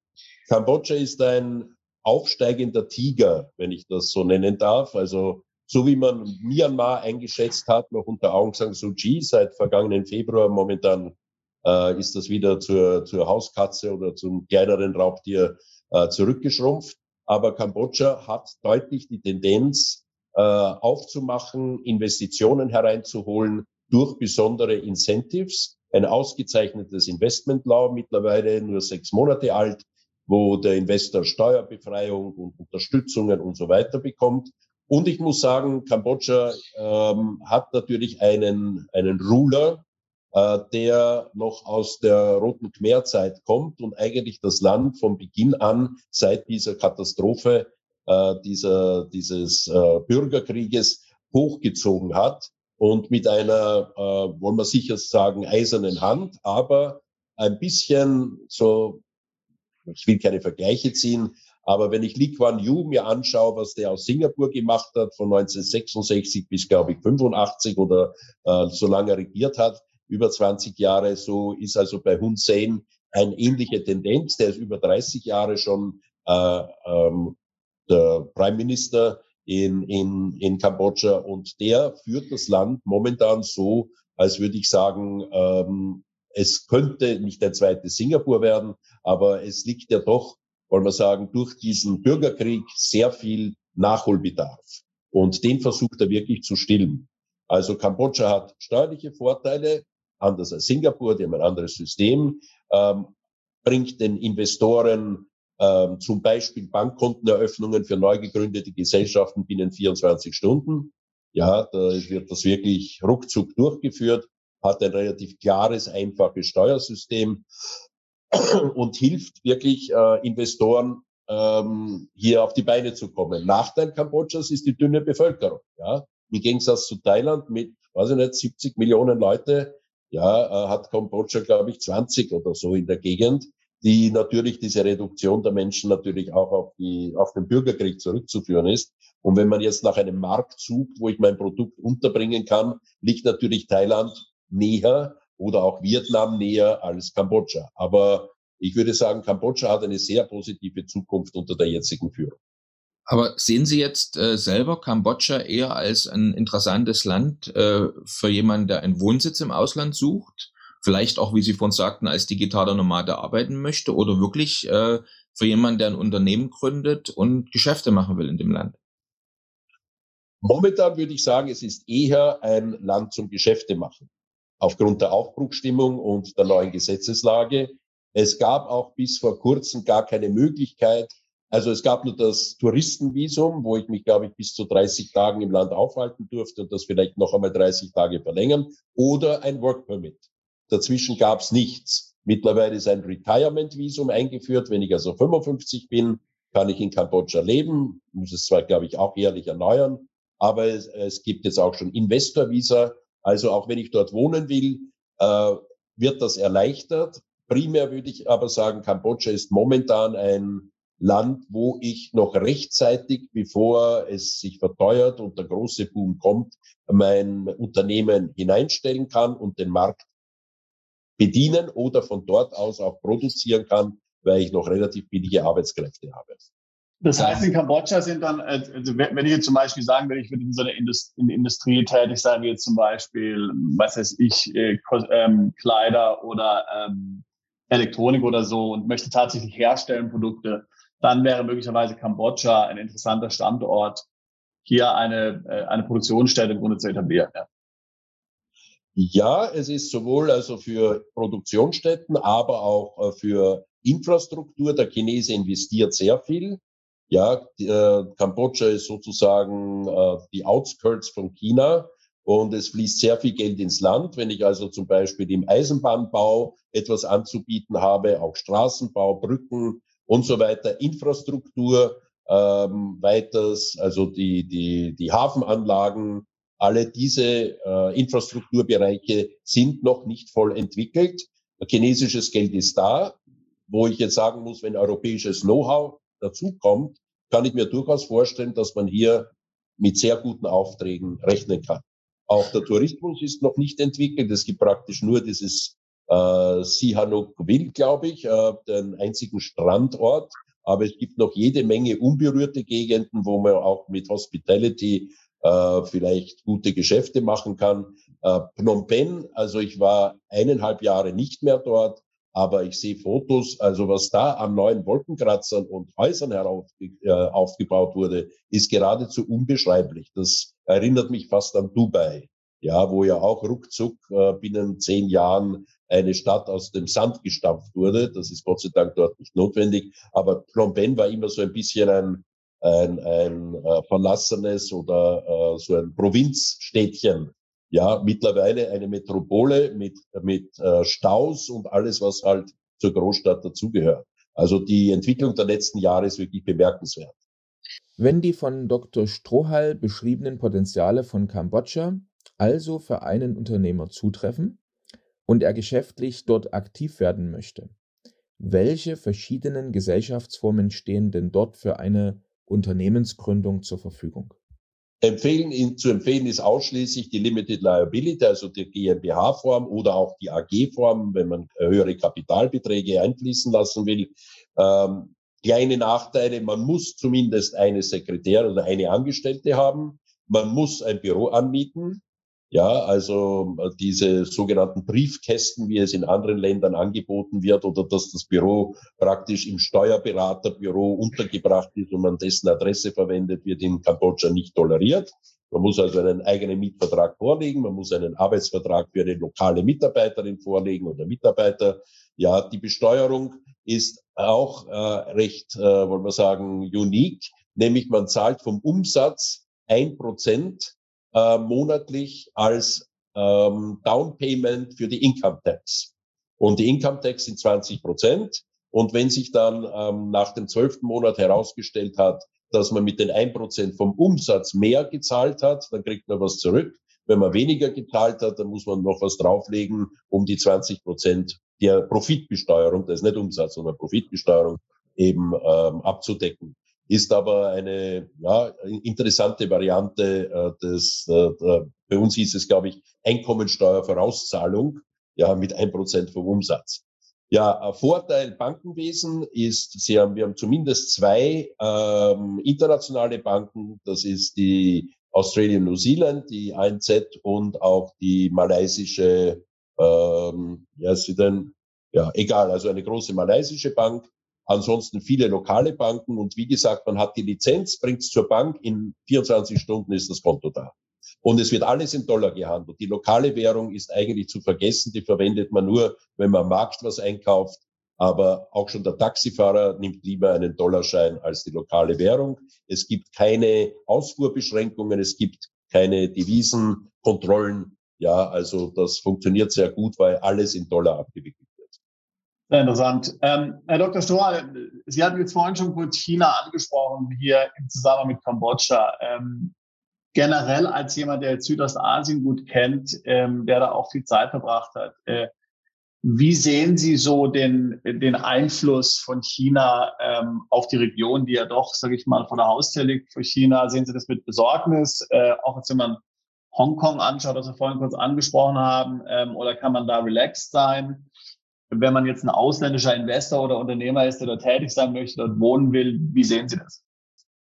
Kambodscha ist ein aufsteigender Tiger, wenn ich das so nennen darf. Also so wie man Myanmar eingeschätzt hat, noch unter Aung San Suu Kyi seit vergangenen Februar, momentan äh, ist das wieder zur, zur Hauskatze oder zum kleineren Raubtier äh, zurückgeschrumpft. Aber Kambodscha hat deutlich die Tendenz äh, aufzumachen, Investitionen hereinzuholen durch besondere Incentives. Ein ausgezeichnetes Investment Law, mittlerweile nur sechs Monate alt, wo der Investor Steuerbefreiung und Unterstützungen und so weiter bekommt. Und ich muss sagen, Kambodscha ähm, hat natürlich einen, einen Ruler, äh, der noch aus der Roten Khmer-Zeit kommt und eigentlich das Land von Beginn an seit dieser Katastrophe, äh, dieser, dieses äh, Bürgerkrieges hochgezogen hat und mit einer, äh, wollen wir sicher sagen, eisernen Hand, aber ein bisschen so ich will keine Vergleiche ziehen, aber wenn ich Lee Kuan Yew mir anschaue, was der aus Singapur gemacht hat, von 1966 bis, glaube ich, 85 oder äh, so lange regiert hat, über 20 Jahre, so ist also bei Hun Sen eine ähnliche Tendenz. Der ist über 30 Jahre schon äh, ähm, der Prime Minister in, in, in Kambodscha und der führt das Land momentan so, als würde ich sagen, ähm, es könnte nicht ein zweites Singapur werden, aber es liegt ja doch, wollen wir sagen, durch diesen Bürgerkrieg sehr viel Nachholbedarf. Und den versucht er wirklich zu stillen. Also Kambodscha hat steuerliche Vorteile, anders als Singapur, die haben ein anderes System, ähm, bringt den Investoren ähm, zum Beispiel Bankkonteneröffnungen für neu gegründete Gesellschaften binnen 24 Stunden. Ja, da wird das wirklich ruckzuck durchgeführt, hat ein relativ klares, einfaches Steuersystem und hilft wirklich äh, Investoren ähm, hier auf die Beine zu kommen. Nachteil Kambodschas ist die dünne Bevölkerung. Ja, im Gegensatz zu Thailand mit, weiß ich nicht, 70 Millionen Leute, ja, äh, hat Kambodscha, glaube ich, 20 oder so in der Gegend, die natürlich diese Reduktion der Menschen natürlich auch auf die, auf den Bürgerkrieg zurückzuführen ist. Und wenn man jetzt nach einem Markt sucht, wo ich mein Produkt unterbringen kann, liegt natürlich Thailand näher oder auch Vietnam näher als Kambodscha. Aber ich würde sagen, Kambodscha hat eine sehr positive Zukunft unter der jetzigen Führung. Aber sehen Sie jetzt äh, selber Kambodscha eher als ein interessantes Land äh, für jemanden, der einen Wohnsitz im Ausland sucht? Vielleicht auch, wie Sie vorhin sagten, als digitaler Nomade arbeiten möchte oder wirklich äh, für jemanden, der ein Unternehmen gründet und Geschäfte machen will in dem Land? Momentan würde ich sagen, es ist eher ein Land zum Geschäfte machen. Aufgrund der Aufbruchstimmung und der neuen Gesetzeslage. Es gab auch bis vor kurzem gar keine Möglichkeit, also es gab nur das Touristenvisum, wo ich mich, glaube ich, bis zu 30 Tagen im Land aufhalten durfte und das vielleicht noch einmal 30 Tage verlängern, oder ein Work Permit. Dazwischen gab es nichts. Mittlerweile ist ein Retirement-Visum eingeführt. Wenn ich also 55 bin, kann ich in Kambodscha leben, muss es zwar, glaube ich, auch jährlich erneuern, aber es, es gibt jetzt auch schon Investor-Visa. Also auch wenn ich dort wohnen will, äh, wird das erleichtert. Primär würde ich aber sagen, Kambodscha ist momentan ein Land, wo ich noch rechtzeitig, bevor es sich verteuert und der große Boom kommt, mein Unternehmen hineinstellen kann und den Markt bedienen oder von dort aus auch produzieren kann, weil ich noch relativ billige Arbeitskräfte habe. Das heißt, in Kambodscha sind dann, äh, also wenn ich jetzt zum Beispiel sagen will, ich würde in so einer Indust in Industrie tätig sein, wie jetzt zum Beispiel, was weiß ich, äh, ähm, Kleider oder ähm, Elektronik oder so und möchte tatsächlich herstellen Produkte, dann wäre möglicherweise Kambodscha ein interessanter Standort, hier eine, äh, eine Produktionsstätte im Grunde zu etablieren. Ja. Ja, es ist sowohl also für Produktionsstätten, aber auch äh, für Infrastruktur. Der Chinese investiert sehr viel. Ja, die, äh, Kambodscha ist sozusagen äh, die Outskirts von China und es fließt sehr viel Geld ins Land. Wenn ich also zum Beispiel im Eisenbahnbau etwas anzubieten habe, auch Straßenbau, Brücken, und so weiter, Infrastruktur, ähm, weiters, also die, die, die Hafenanlagen, alle diese äh, Infrastrukturbereiche sind noch nicht voll entwickelt. Chinesisches Geld ist da, wo ich jetzt sagen muss, wenn europäisches Know-how dazukommt, kann ich mir durchaus vorstellen, dass man hier mit sehr guten Aufträgen rechnen kann. Auch der Tourismus ist noch nicht entwickelt. Es gibt praktisch nur dieses äh, Sihanouk-Will, glaube ich, äh, den einzigen Strandort. Aber es gibt noch jede Menge unberührte Gegenden, wo man auch mit Hospitality äh, vielleicht gute Geschäfte machen kann. Äh, Phnom Penh, also ich war eineinhalb Jahre nicht mehr dort, aber ich sehe Fotos, also was da an neuen Wolkenkratzern und Häusern herauf, äh, aufgebaut wurde, ist geradezu unbeschreiblich. Das erinnert mich fast an Dubai, ja, wo ja auch ruckzuck äh, binnen zehn Jahren eine Stadt aus dem Sand gestampft wurde. Das ist Gott sei Dank dort nicht notwendig. Aber Phnom Penh war immer so ein bisschen ein, ein, ein äh, verlassenes oder äh, so ein Provinzstädtchen. Ja, mittlerweile eine Metropole mit, mit äh, Staus und alles, was halt zur Großstadt dazugehört. Also die Entwicklung der letzten Jahre ist wirklich bemerkenswert. Wenn die von Dr. Strohall beschriebenen Potenziale von Kambodscha also für einen Unternehmer zutreffen, und er geschäftlich dort aktiv werden möchte, welche verschiedenen Gesellschaftsformen stehen denn dort für eine Unternehmensgründung zur Verfügung? Empfehlen, zu empfehlen ist ausschließlich die Limited Liability, also die GmbH-Form oder auch die AG-Form, wenn man höhere Kapitalbeträge einfließen lassen will. Ähm, kleine Nachteile, man muss zumindest eine Sekretär oder eine Angestellte haben. Man muss ein Büro anmieten. Ja, also äh, diese sogenannten Briefkästen, wie es in anderen Ländern angeboten wird, oder dass das Büro praktisch im Steuerberaterbüro untergebracht ist und man dessen Adresse verwendet, wird in Kambodscha nicht toleriert. Man muss also einen eigenen Mietvertrag vorlegen, man muss einen Arbeitsvertrag für eine lokale Mitarbeiterin vorlegen oder Mitarbeiter. Ja, die Besteuerung ist auch äh, recht, äh, wollen wir sagen, unique, nämlich man zahlt vom Umsatz ein Prozent äh, monatlich als ähm, Down Payment für die Income Tax. Und die Income Tax sind 20 Prozent. Und wenn sich dann ähm, nach dem zwölften Monat herausgestellt hat, dass man mit den ein Prozent vom Umsatz mehr gezahlt hat, dann kriegt man was zurück. Wenn man weniger gezahlt hat, dann muss man noch was drauflegen, um die 20 Prozent der Profitbesteuerung, das ist nicht Umsatz, sondern Profitbesteuerung eben ähm, abzudecken. Ist aber eine ja, interessante Variante äh, des, äh, bei uns hieß es, glaube ich, Einkommensteuervorauszahlung, ja, mit ein Prozent vom Umsatz. Ja, Vorteil Bankenwesen ist, Sie haben, wir haben zumindest zwei ähm, internationale Banken. Das ist die Australian New Zealand, die ANZ und auch die malaysische, ähm, ja, sie denn, ja, egal, also eine große malaysische Bank. Ansonsten viele lokale Banken und wie gesagt, man hat die Lizenz, bringt es zur Bank, in 24 Stunden ist das Konto da. Und es wird alles in Dollar gehandelt. Die lokale Währung ist eigentlich zu vergessen. Die verwendet man nur, wenn man am Markt was einkauft. Aber auch schon der Taxifahrer nimmt lieber einen Dollarschein als die lokale Währung. Es gibt keine Ausfuhrbeschränkungen. Es gibt keine Devisenkontrollen. Ja, also das funktioniert sehr gut, weil alles in Dollar abgewickelt. Sehr interessant. Ähm, Herr Dr. Stohr, Sie hatten jetzt vorhin schon kurz China angesprochen, hier im Zusammenhang mit Kambodscha. Ähm, generell als jemand, der Südostasien gut kennt, ähm, der da auch viel Zeit verbracht hat, äh, wie sehen Sie so den, den Einfluss von China ähm, auf die Region, die ja doch, sage ich mal, vor der Haustür liegt für China? Sehen Sie das mit Besorgnis? Äh, auch jetzt, wenn man Hongkong anschaut, was wir vorhin kurz angesprochen haben, ähm, oder kann man da relaxed sein? Wenn man jetzt ein ausländischer Investor oder Unternehmer ist, der dort tätig sein möchte, dort wohnen will, wie sehen Sie das?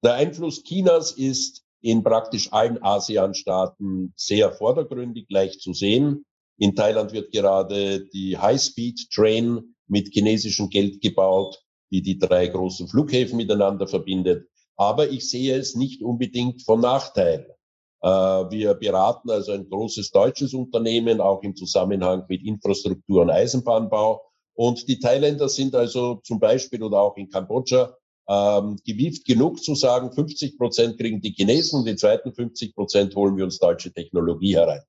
Der Einfluss Chinas ist in praktisch allen ASEAN-Staaten sehr vordergründig leicht zu sehen. In Thailand wird gerade die High-Speed-Train mit chinesischem Geld gebaut, die die drei großen Flughäfen miteinander verbindet. Aber ich sehe es nicht unbedingt von Nachteil. Äh, wir beraten also ein großes deutsches Unternehmen, auch im Zusammenhang mit Infrastruktur und Eisenbahnbau. Und die Thailänder sind also zum Beispiel oder auch in Kambodscha ähm, gewieft genug zu sagen, 50 Prozent kriegen die Chinesen und die zweiten 50 Prozent holen wir uns deutsche Technologie herein.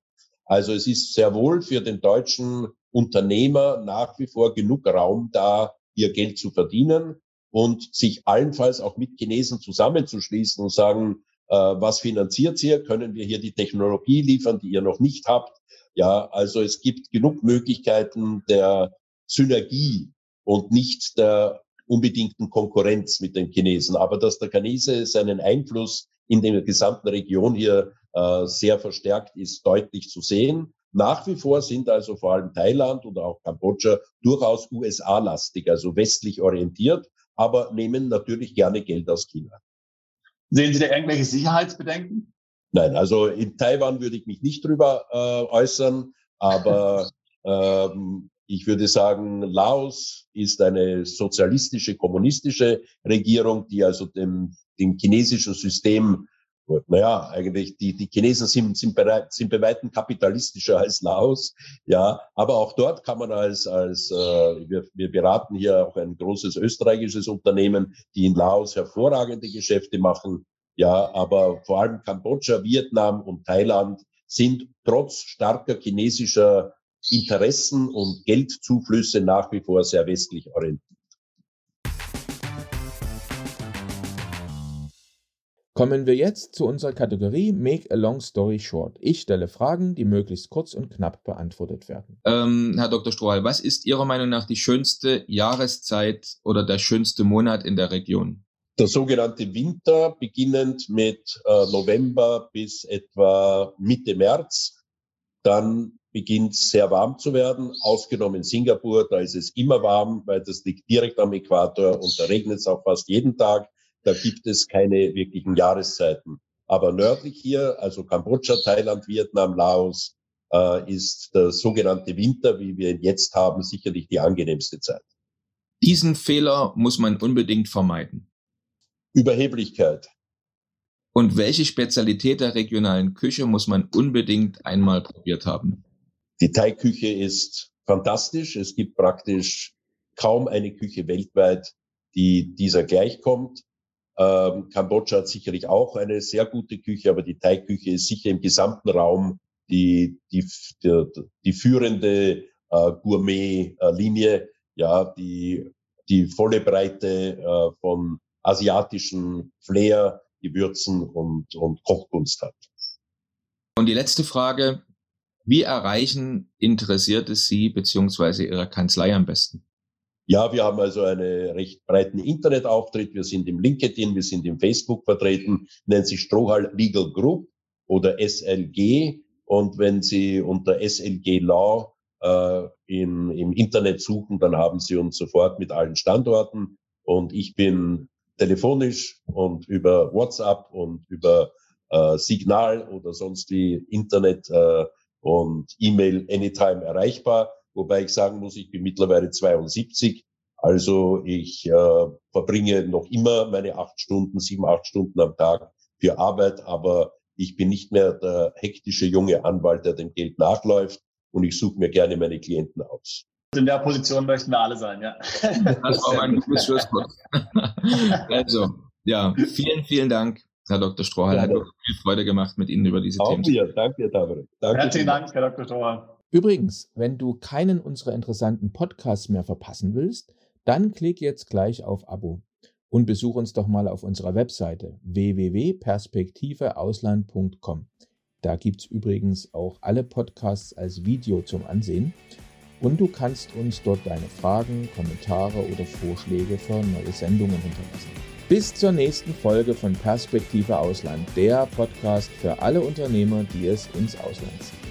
Also es ist sehr wohl für den deutschen Unternehmer nach wie vor genug Raum da, ihr Geld zu verdienen und sich allenfalls auch mit Chinesen zusammenzuschließen und sagen, was finanziert ihr? Können wir hier die Technologie liefern, die ihr noch nicht habt? Ja, also es gibt genug Möglichkeiten der Synergie und nicht der unbedingten Konkurrenz mit den Chinesen. Aber dass der Chinese seinen Einfluss in der gesamten Region hier äh, sehr verstärkt ist, deutlich zu sehen. Nach wie vor sind also vor allem Thailand oder auch Kambodscha durchaus USA-lastig, also westlich orientiert, aber nehmen natürlich gerne Geld aus China. Sehen Sie da irgendwelche Sicherheitsbedenken? Nein, also in Taiwan würde ich mich nicht drüber äh, äußern, aber ähm, ich würde sagen, Laos ist eine sozialistische, kommunistische Regierung, die also dem, dem chinesischen System, naja, eigentlich, die, die Chinesen sind, sind, bereit, sind bei weitem kapitalistischer als Laos, ja, aber auch dort kann man als, als äh, wir, wir beraten hier auch ein großes österreichisches Unternehmen, die in Laos hervorragende Geschäfte machen, ja, aber vor allem Kambodscha, Vietnam und Thailand sind trotz starker chinesischer Interessen und Geldzuflüsse nach wie vor sehr westlich orientiert. Kommen wir jetzt zu unserer Kategorie Make a Long Story Short. Ich stelle Fragen, die möglichst kurz und knapp beantwortet werden. Ähm, Herr Dr. Strohal, was ist Ihrer Meinung nach die schönste Jahreszeit oder der schönste Monat in der Region? Der sogenannte Winter, beginnend mit äh, November bis etwa Mitte März. Dann beginnt sehr warm zu werden, ausgenommen Singapur, da ist es immer warm, weil das liegt direkt am Äquator und da regnet es auch fast jeden Tag. Da gibt es keine wirklichen Jahreszeiten. Aber nördlich hier, also Kambodscha, Thailand, Vietnam, Laos, äh, ist der sogenannte Winter, wie wir ihn jetzt haben, sicherlich die angenehmste Zeit. Diesen Fehler muss man unbedingt vermeiden. Überheblichkeit. Und welche Spezialität der regionalen Küche muss man unbedingt einmal probiert haben? Die Thai-Küche ist fantastisch. Es gibt praktisch kaum eine Küche weltweit, die dieser gleichkommt. Ähm, Kambodscha hat sicherlich auch eine sehr gute Küche, aber die Thai-Küche ist sicher im gesamten Raum die, die, die, die führende äh, Gourmet-Linie, ja, die, die volle Breite äh, von asiatischen Flair, Gewürzen und, und Kochkunst hat. Und die letzte Frage, wie erreichen Interessierte Sie beziehungsweise Ihre Kanzlei am besten? Ja, wir haben also einen recht breiten Internetauftritt. Wir sind im LinkedIn, wir sind im Facebook vertreten, nennt sich Strohal Legal Group oder SLG. Und wenn Sie unter SLG Law äh, in, im Internet suchen, dann haben Sie uns sofort mit allen Standorten. Und ich bin telefonisch und über WhatsApp und über äh, Signal oder sonst wie Internet äh, und E-Mail anytime erreichbar. Wobei ich sagen muss, ich bin mittlerweile 72. Also ich äh, verbringe noch immer meine acht Stunden, sieben, acht Stunden am Tag für Arbeit, aber ich bin nicht mehr der hektische junge Anwalt, der dem Geld nachläuft und ich suche mir gerne meine Klienten aus. In der Position möchten wir alle sein, ja. Das war mein gutes Schlusswort. also, ja, vielen, vielen Dank, Herr Dr. Strohal. Hat viel Freude gemacht, mit Ihnen über diese Auch Themen zu Danke, Danke, David. Danke. Herzlichen Dank, Herr Dr. Strohal. Übrigens, wenn du keinen unserer interessanten Podcasts mehr verpassen willst, dann klick jetzt gleich auf Abo und besuch uns doch mal auf unserer Webseite www.perspektiveausland.com. Da gibt's übrigens auch alle Podcasts als Video zum Ansehen und du kannst uns dort deine Fragen, Kommentare oder Vorschläge für neue Sendungen hinterlassen. Bis zur nächsten Folge von Perspektive Ausland, der Podcast für alle Unternehmer, die es ins Ausland ziehen.